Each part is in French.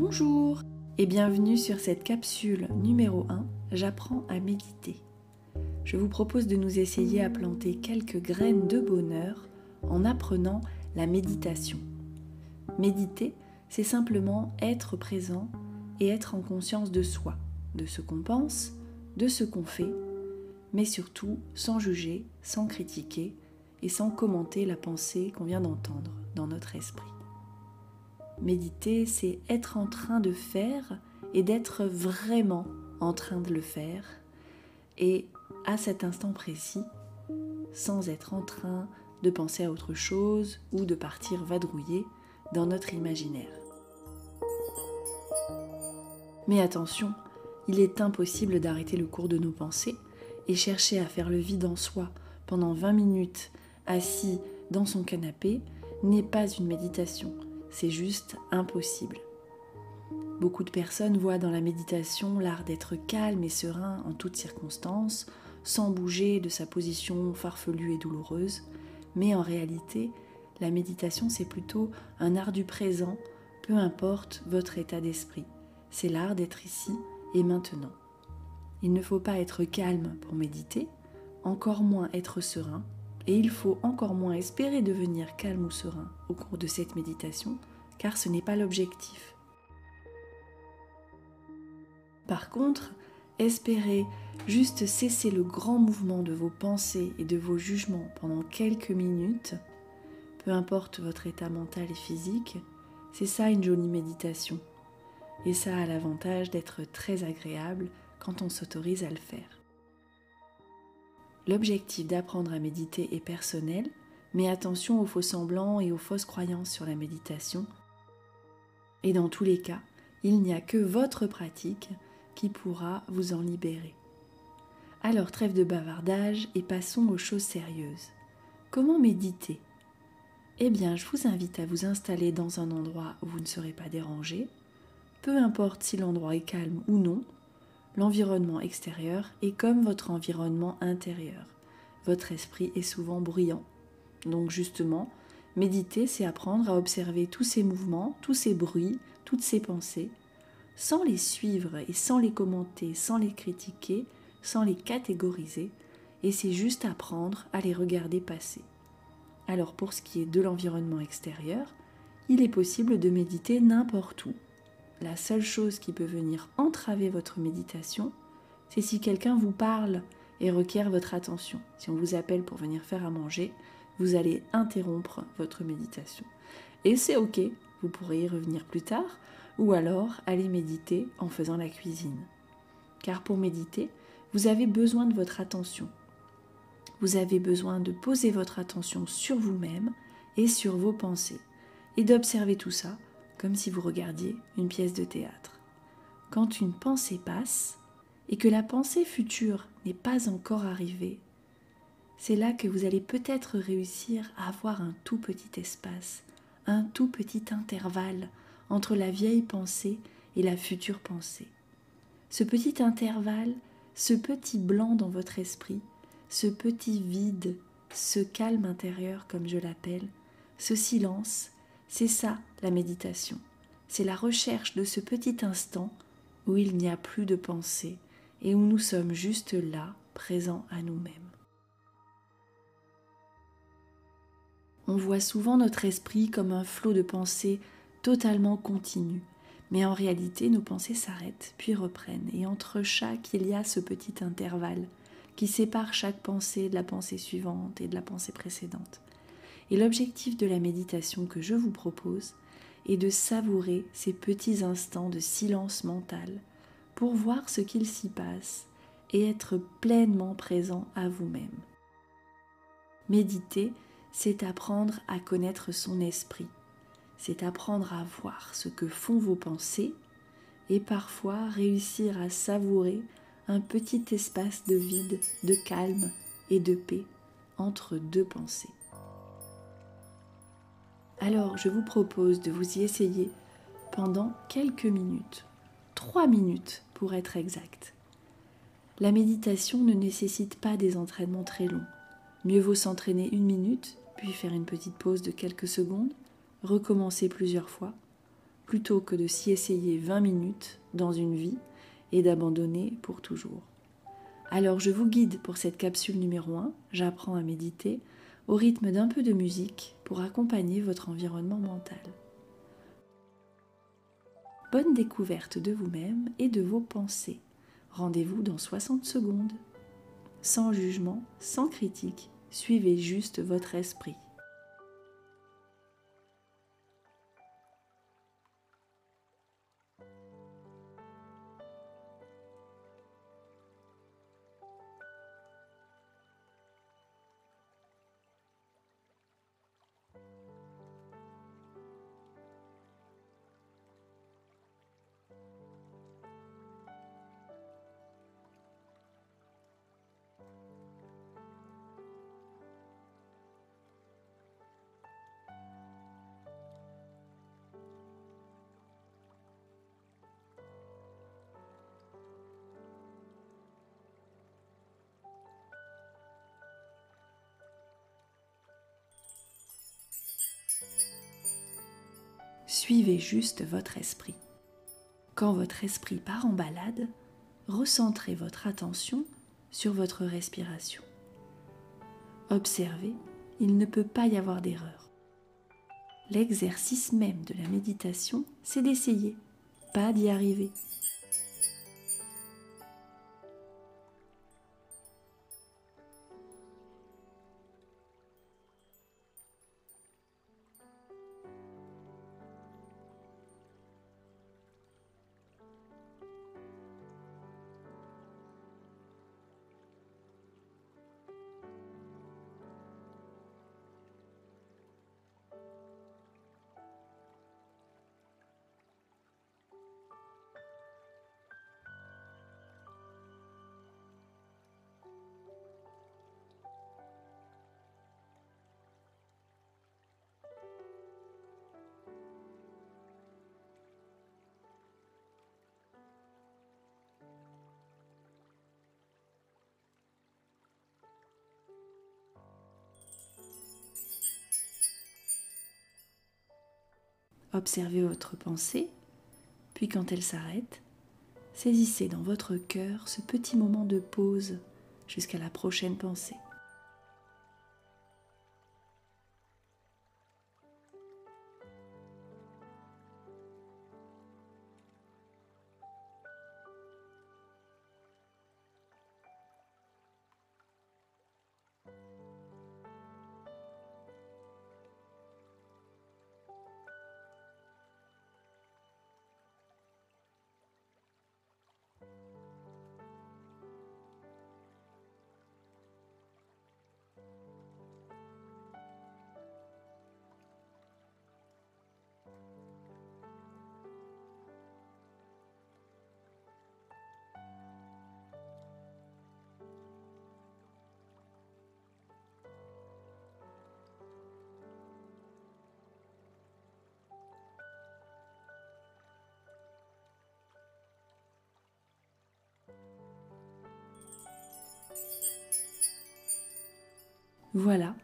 Bonjour et bienvenue sur cette capsule numéro 1, J'apprends à méditer. Je vous propose de nous essayer à planter quelques graines de bonheur en apprenant la méditation. Méditer, c'est simplement être présent et être en conscience de soi, de ce qu'on pense, de ce qu'on fait, mais surtout sans juger, sans critiquer et sans commenter la pensée qu'on vient d'entendre dans notre esprit. Méditer, c'est être en train de faire et d'être vraiment en train de le faire. Et à cet instant précis, sans être en train de penser à autre chose ou de partir vadrouiller dans notre imaginaire. Mais attention, il est impossible d'arrêter le cours de nos pensées et chercher à faire le vide en soi pendant 20 minutes assis dans son canapé n'est pas une méditation c'est juste impossible. Beaucoup de personnes voient dans la méditation l'art d'être calme et serein en toutes circonstances, sans bouger de sa position farfelue et douloureuse, mais en réalité, la méditation c'est plutôt un art du présent, peu importe votre état d'esprit. C'est l'art d'être ici et maintenant. Il ne faut pas être calme pour méditer, encore moins être serein, et il faut encore moins espérer devenir calme ou serein au cours de cette méditation, car ce n'est pas l'objectif. Par contre, espérer juste cesser le grand mouvement de vos pensées et de vos jugements pendant quelques minutes, peu importe votre état mental et physique, c'est ça une jolie méditation. Et ça a l'avantage d'être très agréable quand on s'autorise à le faire. L'objectif d'apprendre à méditer est personnel, mais attention aux faux semblants et aux fausses croyances sur la méditation. Et dans tous les cas, il n'y a que votre pratique qui pourra vous en libérer. Alors trêve de bavardage et passons aux choses sérieuses. Comment méditer? Eh bien, je vous invite à vous installer dans un endroit où vous ne serez pas dérangé, peu importe si l'endroit est calme ou non, L'environnement extérieur est comme votre environnement intérieur. Votre esprit est souvent bruyant. Donc justement, méditer, c'est apprendre à observer tous ces mouvements, tous ces bruits, toutes ces pensées, sans les suivre et sans les commenter, sans les critiquer, sans les catégoriser, et c'est juste apprendre à les regarder passer. Alors pour ce qui est de l'environnement extérieur, il est possible de méditer n'importe où, la seule chose qui peut venir entraver votre méditation, c'est si quelqu'un vous parle et requiert votre attention. Si on vous appelle pour venir faire à manger, vous allez interrompre votre méditation. Et c'est ok, vous pourrez y revenir plus tard, ou alors aller méditer en faisant la cuisine. Car pour méditer, vous avez besoin de votre attention. Vous avez besoin de poser votre attention sur vous-même et sur vos pensées, et d'observer tout ça comme si vous regardiez une pièce de théâtre. Quand une pensée passe et que la pensée future n'est pas encore arrivée, c'est là que vous allez peut-être réussir à avoir un tout petit espace, un tout petit intervalle entre la vieille pensée et la future pensée. Ce petit intervalle, ce petit blanc dans votre esprit, ce petit vide, ce calme intérieur comme je l'appelle, ce silence, c'est ça la méditation. C'est la recherche de ce petit instant où il n'y a plus de pensée et où nous sommes juste là, présents à nous-mêmes. On voit souvent notre esprit comme un flot de pensées totalement continu, mais en réalité nos pensées s'arrêtent puis reprennent, et entre chaque il y a ce petit intervalle qui sépare chaque pensée de la pensée suivante et de la pensée précédente. Et l'objectif de la méditation que je vous propose est de savourer ces petits instants de silence mental pour voir ce qu'il s'y passe et être pleinement présent à vous-même. Méditer, c'est apprendre à connaître son esprit, c'est apprendre à voir ce que font vos pensées et parfois réussir à savourer un petit espace de vide, de calme et de paix entre deux pensées. Alors je vous propose de vous y essayer pendant quelques minutes, trois minutes pour être exact. La méditation ne nécessite pas des entraînements très longs. Mieux vaut s'entraîner une minute, puis faire une petite pause de quelques secondes, recommencer plusieurs fois. plutôt que de s'y essayer 20 minutes dans une vie et d'abandonner pour toujours. Alors je vous guide pour cette capsule numéro 1, j'apprends à méditer, au rythme d'un peu de musique pour accompagner votre environnement mental. Bonne découverte de vous-même et de vos pensées. Rendez-vous dans 60 secondes. Sans jugement, sans critique, suivez juste votre esprit. Suivez juste votre esprit. Quand votre esprit part en balade, recentrez votre attention sur votre respiration. Observez, il ne peut pas y avoir d'erreur. L'exercice même de la méditation, c'est d'essayer, pas d'y arriver. Observez votre pensée, puis quand elle s'arrête, saisissez dans votre cœur ce petit moment de pause jusqu'à la prochaine pensée. Voilà,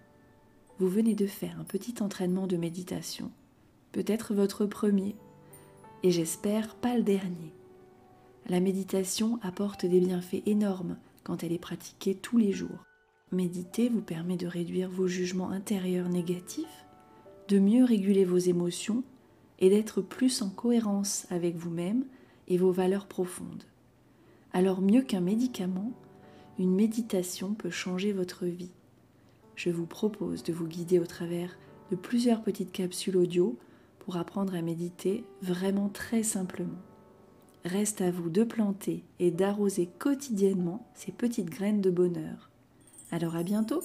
vous venez de faire un petit entraînement de méditation, peut-être votre premier, et j'espère pas le dernier. La méditation apporte des bienfaits énormes quand elle est pratiquée tous les jours. Méditer vous permet de réduire vos jugements intérieurs négatifs, de mieux réguler vos émotions et d'être plus en cohérence avec vous-même et vos valeurs profondes. Alors mieux qu'un médicament, une méditation peut changer votre vie je vous propose de vous guider au travers de plusieurs petites capsules audio pour apprendre à méditer vraiment très simplement. Reste à vous de planter et d'arroser quotidiennement ces petites graines de bonheur. Alors à bientôt